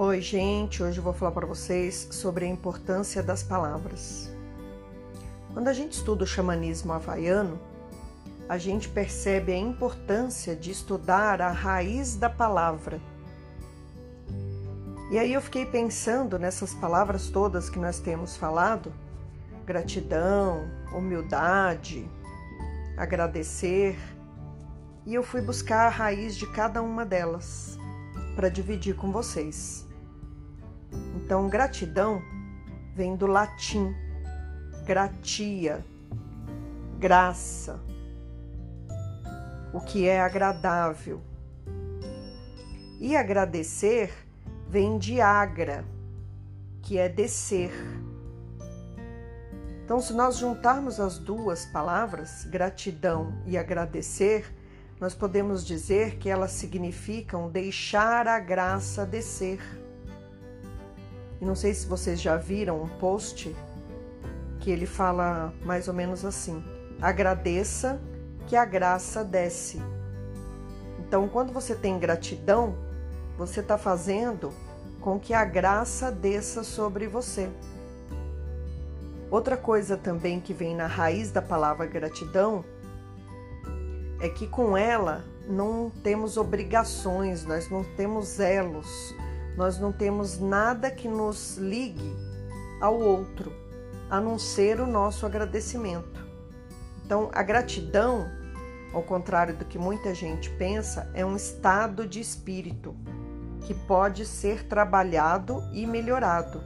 Oi, gente. Hoje eu vou falar para vocês sobre a importância das palavras. Quando a gente estuda o xamanismo havaiano, a gente percebe a importância de estudar a raiz da palavra. E aí eu fiquei pensando nessas palavras todas que nós temos falado: gratidão, humildade, agradecer, e eu fui buscar a raiz de cada uma delas para dividir com vocês. Então, gratidão vem do latim gratia, graça, o que é agradável. E agradecer vem de agra, que é descer. Então, se nós juntarmos as duas palavras, gratidão e agradecer, nós podemos dizer que elas significam deixar a graça descer. E não sei se vocês já viram um post que ele fala mais ou menos assim: agradeça que a graça desce. Então, quando você tem gratidão, você está fazendo com que a graça desça sobre você. Outra coisa também que vem na raiz da palavra gratidão é que com ela não temos obrigações, nós não temos elos, nós não temos nada que nos ligue ao outro, a não ser o nosso agradecimento. Então, a gratidão, ao contrário do que muita gente pensa, é um estado de espírito que pode ser trabalhado e melhorado.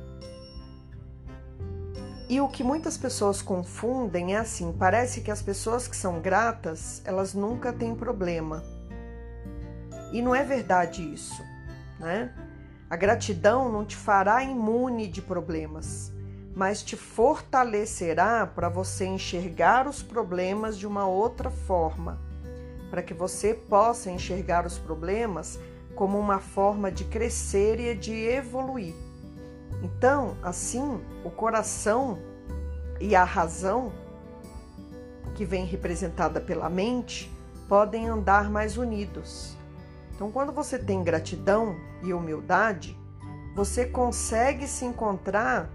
E o que muitas pessoas confundem é assim: parece que as pessoas que são gratas, elas nunca têm problema. E não é verdade isso, né? A gratidão não te fará imune de problemas, mas te fortalecerá para você enxergar os problemas de uma outra forma, para que você possa enxergar os problemas como uma forma de crescer e de evoluir. Então, assim, o coração e a razão, que vem representada pela mente, podem andar mais unidos. Então, quando você tem gratidão e humildade, você consegue se encontrar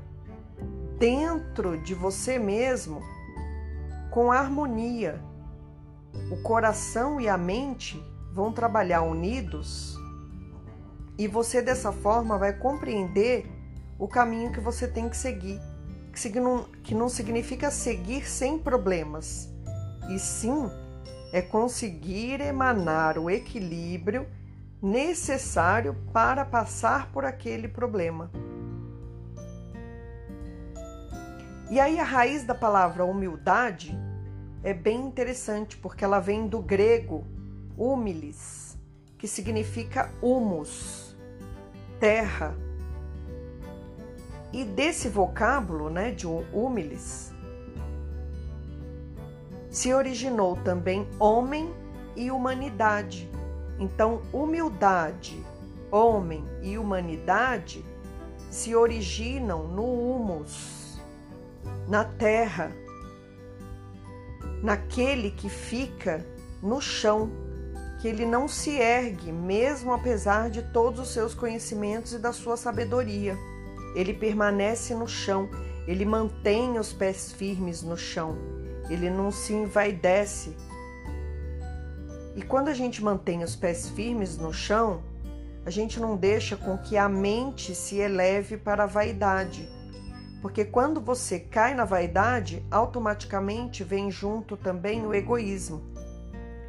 dentro de você mesmo com harmonia. O coração e a mente vão trabalhar unidos e você dessa forma vai compreender o caminho que você tem que seguir, que não significa seguir sem problemas, e sim é conseguir emanar o equilíbrio necessário para passar por aquele problema. E aí a raiz da palavra humildade é bem interessante porque ela vem do grego humilis, que significa humus, terra, e desse vocábulo, né, de humilis, se originou também homem e humanidade. Então, humildade, homem e humanidade se originam no humus, na terra, naquele que fica no chão, que ele não se ergue, mesmo apesar de todos os seus conhecimentos e da sua sabedoria ele permanece no chão, ele mantém os pés firmes no chão, ele não se envaidece. E quando a gente mantém os pés firmes no chão, a gente não deixa com que a mente se eleve para a vaidade. Porque quando você cai na vaidade, automaticamente vem junto também o egoísmo.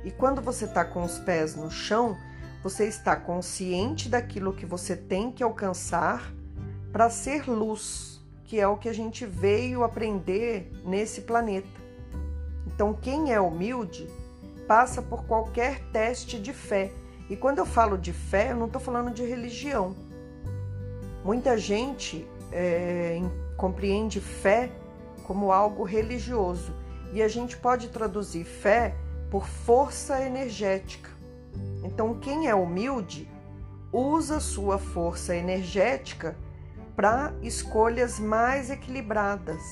E quando você está com os pés no chão, você está consciente daquilo que você tem que alcançar para ser luz, que é o que a gente veio aprender nesse planeta. Então, quem é humilde passa por qualquer teste de fé. E quando eu falo de fé, eu não estou falando de religião. Muita gente é, compreende fé como algo religioso e a gente pode traduzir fé por força energética. Então, quem é humilde usa sua força energética para escolhas mais equilibradas.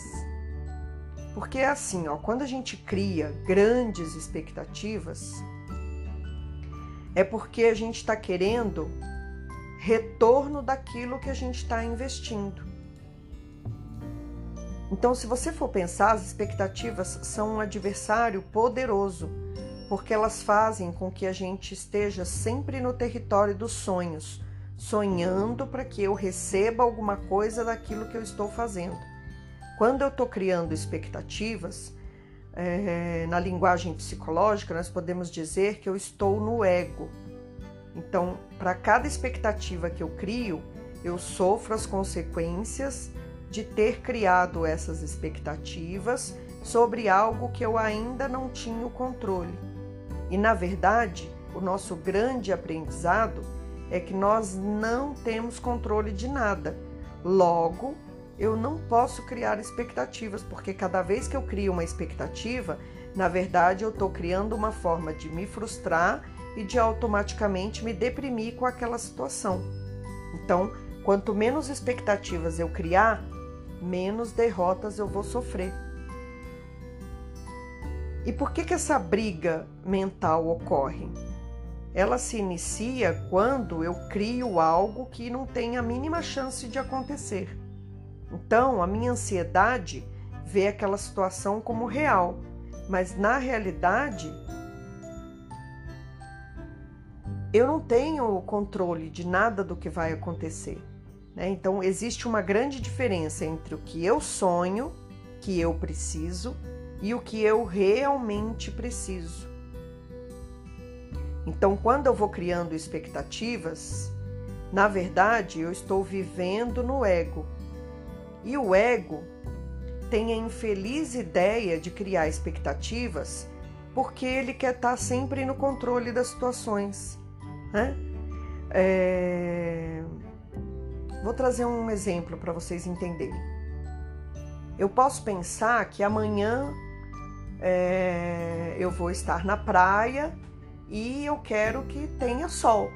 Porque é assim, ó, quando a gente cria grandes expectativas, é porque a gente está querendo retorno daquilo que a gente está investindo. Então, se você for pensar, as expectativas são um adversário poderoso, porque elas fazem com que a gente esteja sempre no território dos sonhos, sonhando para que eu receba alguma coisa daquilo que eu estou fazendo. Quando eu estou criando expectativas, é, na linguagem psicológica, nós podemos dizer que eu estou no ego. Então, para cada expectativa que eu crio, eu sofro as consequências de ter criado essas expectativas sobre algo que eu ainda não tinha o controle. E na verdade, o nosso grande aprendizado é que nós não temos controle de nada. Logo, eu não posso criar expectativas, porque cada vez que eu crio uma expectativa, na verdade eu estou criando uma forma de me frustrar e de automaticamente me deprimir com aquela situação. Então, quanto menos expectativas eu criar, menos derrotas eu vou sofrer. E por que, que essa briga mental ocorre? Ela se inicia quando eu crio algo que não tem a mínima chance de acontecer. Então, a minha ansiedade vê aquela situação como real, mas na realidade eu não tenho controle de nada do que vai acontecer. Né? Então, existe uma grande diferença entre o que eu sonho, que eu preciso, e o que eu realmente preciso. Então, quando eu vou criando expectativas, na verdade eu estou vivendo no ego, e o ego tem a infeliz ideia de criar expectativas porque ele quer estar sempre no controle das situações. Né? É... Vou trazer um exemplo para vocês entenderem. Eu posso pensar que amanhã é... eu vou estar na praia e eu quero que tenha sol,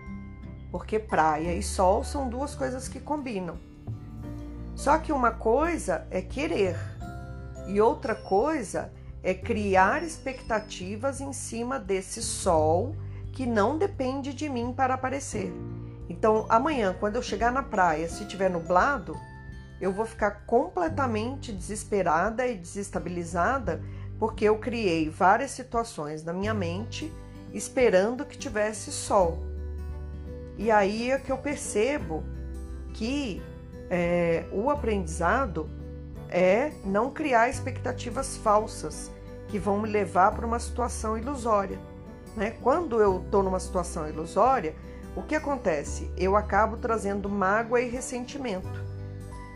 porque praia e sol são duas coisas que combinam. Só que uma coisa é querer e outra coisa é criar expectativas em cima desse sol que não depende de mim para aparecer. Então, amanhã, quando eu chegar na praia, se tiver nublado, eu vou ficar completamente desesperada e desestabilizada porque eu criei várias situações na minha mente esperando que tivesse sol. E aí é que eu percebo que é, o aprendizado é não criar expectativas falsas que vão me levar para uma situação ilusória. Né? Quando eu estou numa situação ilusória, o que acontece? Eu acabo trazendo mágoa e ressentimento.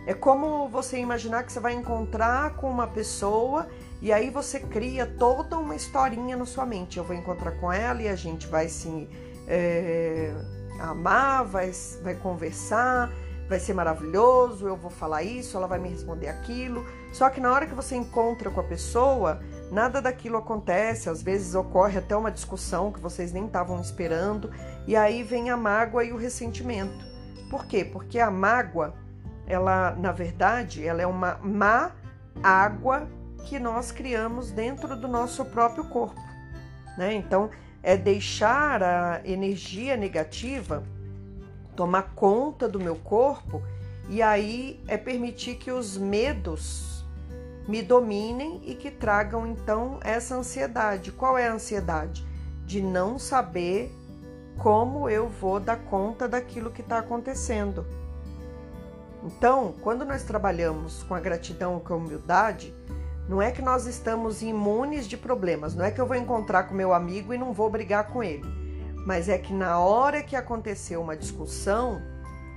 É como você imaginar que você vai encontrar com uma pessoa e aí você cria toda uma historinha na sua mente. Eu vou encontrar com ela e a gente vai se é, amar, vai, vai conversar, vai ser maravilhoso, eu vou falar isso, ela vai me responder aquilo. Só que na hora que você encontra com a pessoa, nada daquilo acontece, às vezes ocorre até uma discussão que vocês nem estavam esperando, e aí vem a mágoa e o ressentimento. Por quê? Porque a mágoa, ela, na verdade, ela é uma má água que nós criamos dentro do nosso próprio corpo, né? Então, é deixar a energia negativa tomar conta do meu corpo e aí é permitir que os medos me dominem e que tragam então essa ansiedade. Qual é a ansiedade? De não saber como eu vou dar conta daquilo que está acontecendo. Então, quando nós trabalhamos com a gratidão com a humildade, não é que nós estamos imunes de problemas, não é que eu vou encontrar com meu amigo e não vou brigar com ele mas é que na hora que acontecer uma discussão,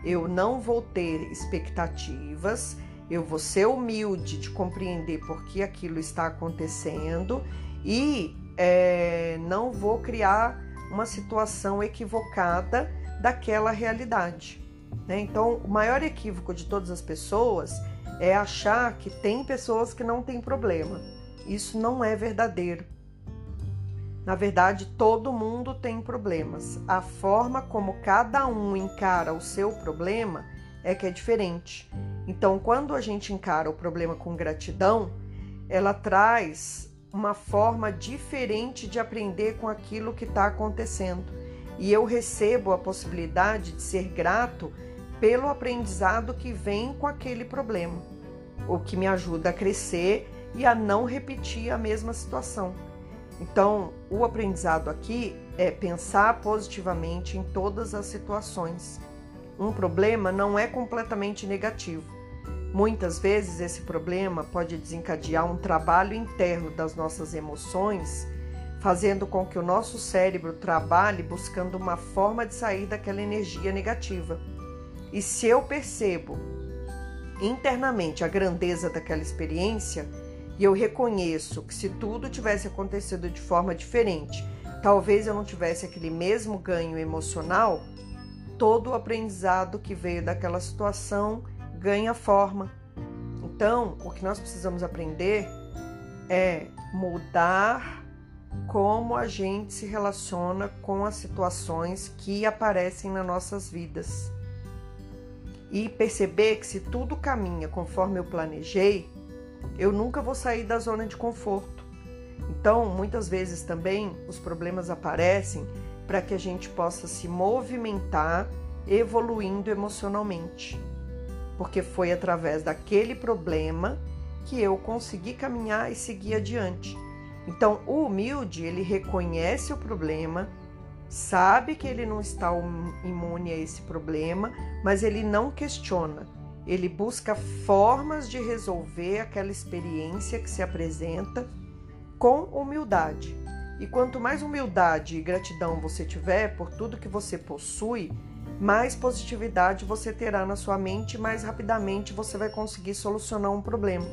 eu não vou ter expectativas, eu vou ser humilde de compreender por que aquilo está acontecendo e é, não vou criar uma situação equivocada daquela realidade. Né? Então, o maior equívoco de todas as pessoas é achar que tem pessoas que não têm problema. Isso não é verdadeiro. Na verdade, todo mundo tem problemas. A forma como cada um encara o seu problema é que é diferente. Então, quando a gente encara o problema com gratidão, ela traz uma forma diferente de aprender com aquilo que está acontecendo. e eu recebo a possibilidade de ser grato pelo aprendizado que vem com aquele problema, o que me ajuda a crescer e a não repetir a mesma situação. Então, o aprendizado aqui é pensar positivamente em todas as situações. Um problema não é completamente negativo. Muitas vezes esse problema pode desencadear um trabalho interno das nossas emoções, fazendo com que o nosso cérebro trabalhe buscando uma forma de sair daquela energia negativa. E se eu percebo internamente a grandeza daquela experiência, e eu reconheço que se tudo tivesse acontecido de forma diferente, talvez eu não tivesse aquele mesmo ganho emocional, todo o aprendizado que veio daquela situação ganha forma. Então, o que nós precisamos aprender é mudar como a gente se relaciona com as situações que aparecem nas nossas vidas. E perceber que se tudo caminha conforme eu planejei, eu nunca vou sair da zona de conforto. Então, muitas vezes também os problemas aparecem para que a gente possa se movimentar evoluindo emocionalmente. Porque foi através daquele problema que eu consegui caminhar e seguir adiante. Então, o humilde, ele reconhece o problema, sabe que ele não está imune a esse problema, mas ele não questiona. Ele busca formas de resolver aquela experiência que se apresenta com humildade. E quanto mais humildade e gratidão você tiver por tudo que você possui, mais positividade você terá na sua mente, mais rapidamente você vai conseguir solucionar um problema.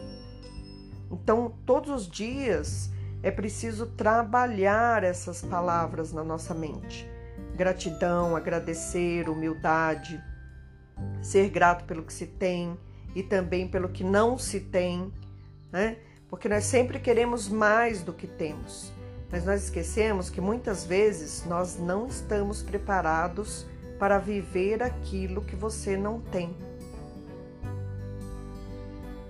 Então, todos os dias é preciso trabalhar essas palavras na nossa mente. Gratidão, agradecer, humildade, ser grato pelo que se tem e também pelo que não se tem, né? Porque nós sempre queremos mais do que temos, mas nós esquecemos que muitas vezes nós não estamos preparados para viver aquilo que você não tem.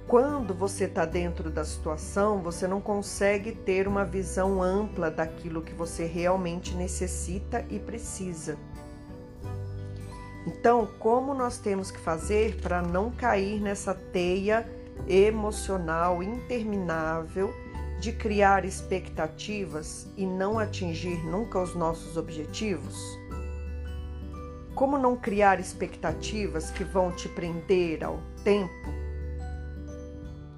Quando você está dentro da situação, você não consegue ter uma visão ampla daquilo que você realmente necessita e precisa. Então, como nós temos que fazer para não cair nessa teia emocional interminável de criar expectativas e não atingir nunca os nossos objetivos? Como não criar expectativas que vão te prender ao tempo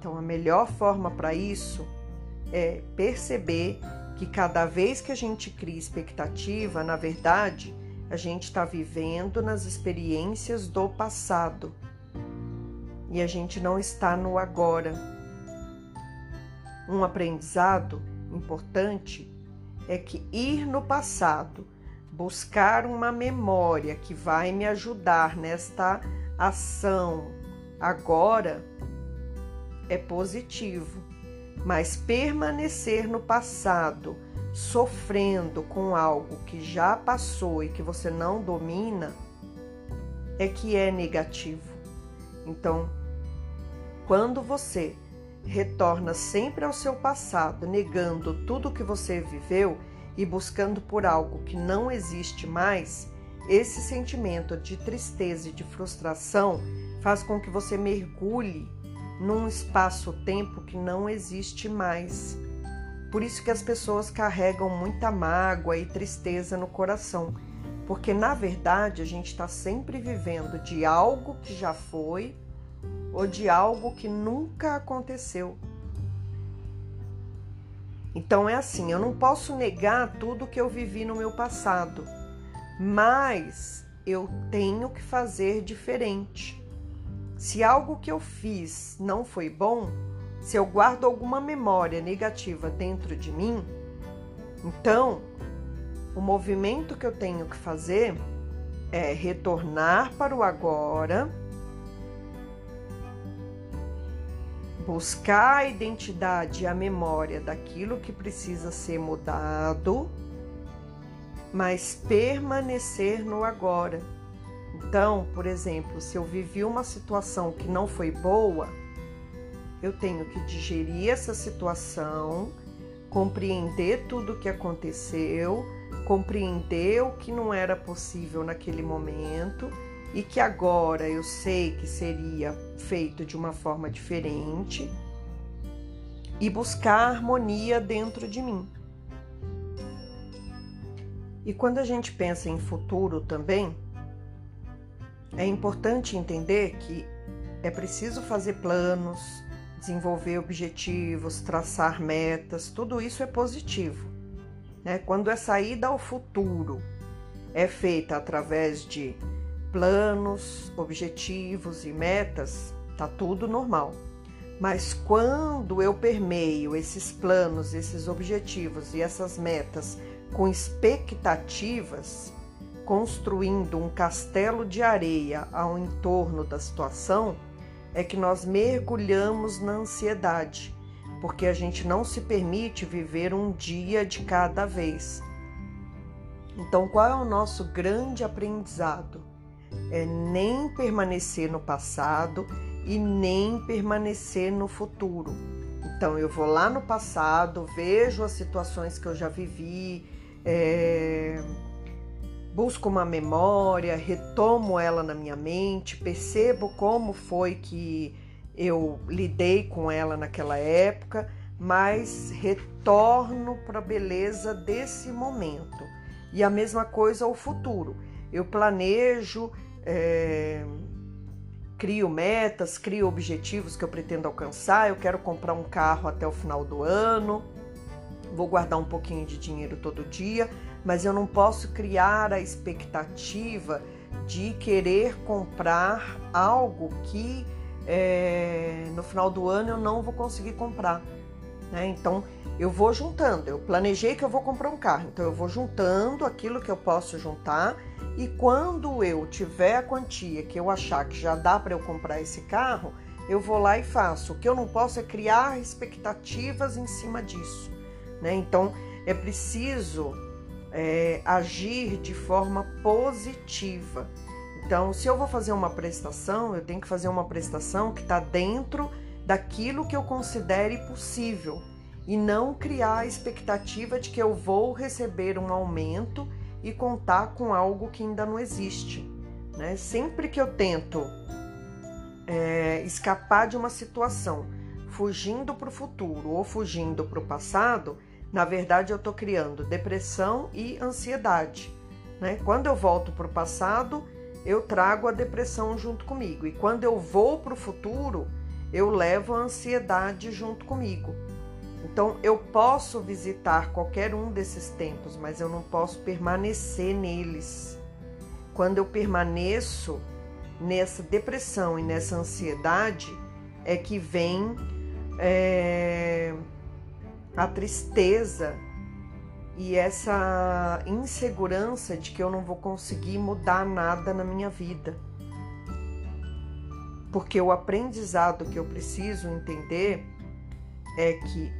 então, a melhor forma para isso é perceber que cada vez que a gente cria expectativa, na verdade, a gente está vivendo nas experiências do passado e a gente não está no agora. Um aprendizado importante é que ir no passado, buscar uma memória que vai me ajudar nesta ação agora é positivo, mas permanecer no passado, sofrendo com algo que já passou e que você não domina, é que é negativo. Então, quando você retorna sempre ao seu passado, negando tudo que você viveu e buscando por algo que não existe mais, esse sentimento de tristeza e de frustração faz com que você mergulhe num espaço-tempo que não existe mais. Por isso que as pessoas carregam muita mágoa e tristeza no coração, porque na verdade a gente está sempre vivendo de algo que já foi ou de algo que nunca aconteceu. Então é assim, eu não posso negar tudo que eu vivi no meu passado, mas eu tenho que fazer diferente. Se algo que eu fiz não foi bom, se eu guardo alguma memória negativa dentro de mim, então o movimento que eu tenho que fazer é retornar para o agora, buscar a identidade e a memória daquilo que precisa ser mudado, mas permanecer no agora. Então, por exemplo, se eu vivi uma situação que não foi boa, eu tenho que digerir essa situação, compreender tudo o que aconteceu, compreender o que não era possível naquele momento e que agora eu sei que seria feito de uma forma diferente e buscar harmonia dentro de mim. E quando a gente pensa em futuro também, é importante entender que é preciso fazer planos, desenvolver objetivos, traçar metas, tudo isso é positivo. Né? Quando a saída ao futuro é feita através de planos, objetivos e metas, tá tudo normal. Mas quando eu permeio esses planos, esses objetivos e essas metas com expectativas, construindo um castelo de areia ao entorno da situação, é que nós mergulhamos na ansiedade, porque a gente não se permite viver um dia de cada vez. Então, qual é o nosso grande aprendizado? É nem permanecer no passado e nem permanecer no futuro. Então, eu vou lá no passado, vejo as situações que eu já vivi, é, busco uma memória, retomo ela na minha mente, percebo como foi que eu lidei com ela naquela época, mas retorno para a beleza desse momento. E a mesma coisa ao futuro. Eu planejo, é, crio metas, crio objetivos que eu pretendo alcançar. Eu quero comprar um carro até o final do ano vou guardar um pouquinho de dinheiro todo dia, mas eu não posso criar a expectativa de querer comprar algo que é, no final do ano eu não vou conseguir comprar. Né? Então eu vou juntando. Eu planejei que eu vou comprar um carro, então eu vou juntando aquilo que eu posso juntar e quando eu tiver a quantia que eu achar que já dá para eu comprar esse carro, eu vou lá e faço. O que eu não posso é criar expectativas em cima disso. Né? Então é preciso é, agir de forma positiva. Então, se eu vou fazer uma prestação, eu tenho que fazer uma prestação que está dentro daquilo que eu considere possível e não criar a expectativa de que eu vou receber um aumento e contar com algo que ainda não existe. Né? Sempre que eu tento é, escapar de uma situação fugindo para o futuro ou fugindo para o passado, na verdade, eu estou criando depressão e ansiedade. Né? Quando eu volto para o passado, eu trago a depressão junto comigo. E quando eu vou para o futuro, eu levo a ansiedade junto comigo. Então, eu posso visitar qualquer um desses tempos, mas eu não posso permanecer neles. Quando eu permaneço nessa depressão e nessa ansiedade, é que vem. É a tristeza e essa insegurança de que eu não vou conseguir mudar nada na minha vida. Porque o aprendizado que eu preciso entender é que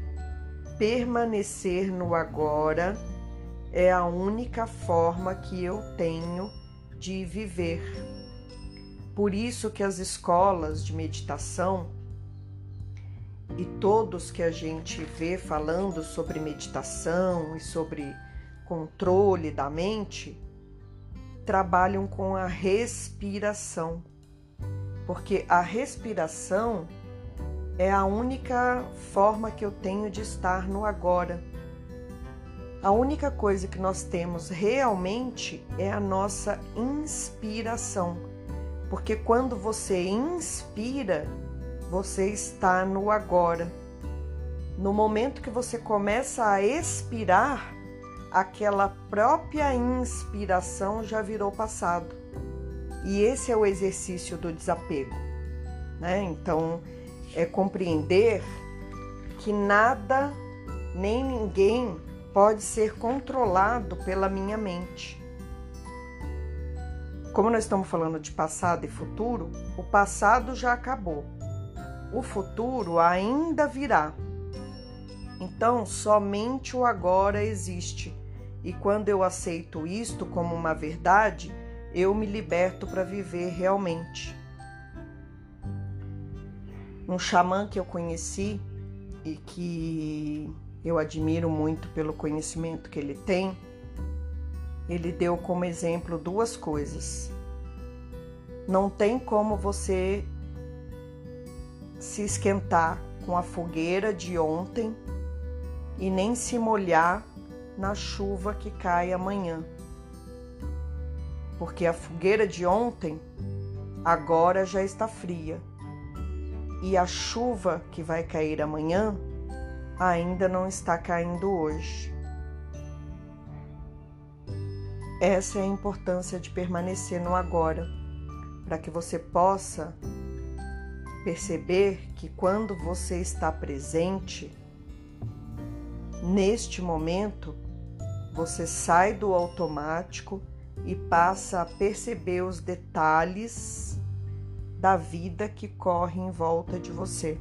permanecer no agora é a única forma que eu tenho de viver. Por isso que as escolas de meditação e todos que a gente vê falando sobre meditação e sobre controle da mente trabalham com a respiração, porque a respiração é a única forma que eu tenho de estar no agora. A única coisa que nós temos realmente é a nossa inspiração, porque quando você inspira, você está no agora. No momento que você começa a expirar, aquela própria inspiração já virou passado. E esse é o exercício do desapego. Né? Então, é compreender que nada nem ninguém pode ser controlado pela minha mente. Como nós estamos falando de passado e futuro, o passado já acabou o futuro ainda virá. Então, somente o agora existe. E quando eu aceito isto como uma verdade, eu me liberto para viver realmente. Um xamã que eu conheci e que eu admiro muito pelo conhecimento que ele tem, ele deu como exemplo duas coisas. Não tem como você se esquentar com a fogueira de ontem e nem se molhar na chuva que cai amanhã. Porque a fogueira de ontem agora já está fria e a chuva que vai cair amanhã ainda não está caindo hoje. Essa é a importância de permanecer no agora, para que você possa perceber que quando você está presente, neste momento, você sai do automático e passa a perceber os detalhes da vida que corre em volta de você.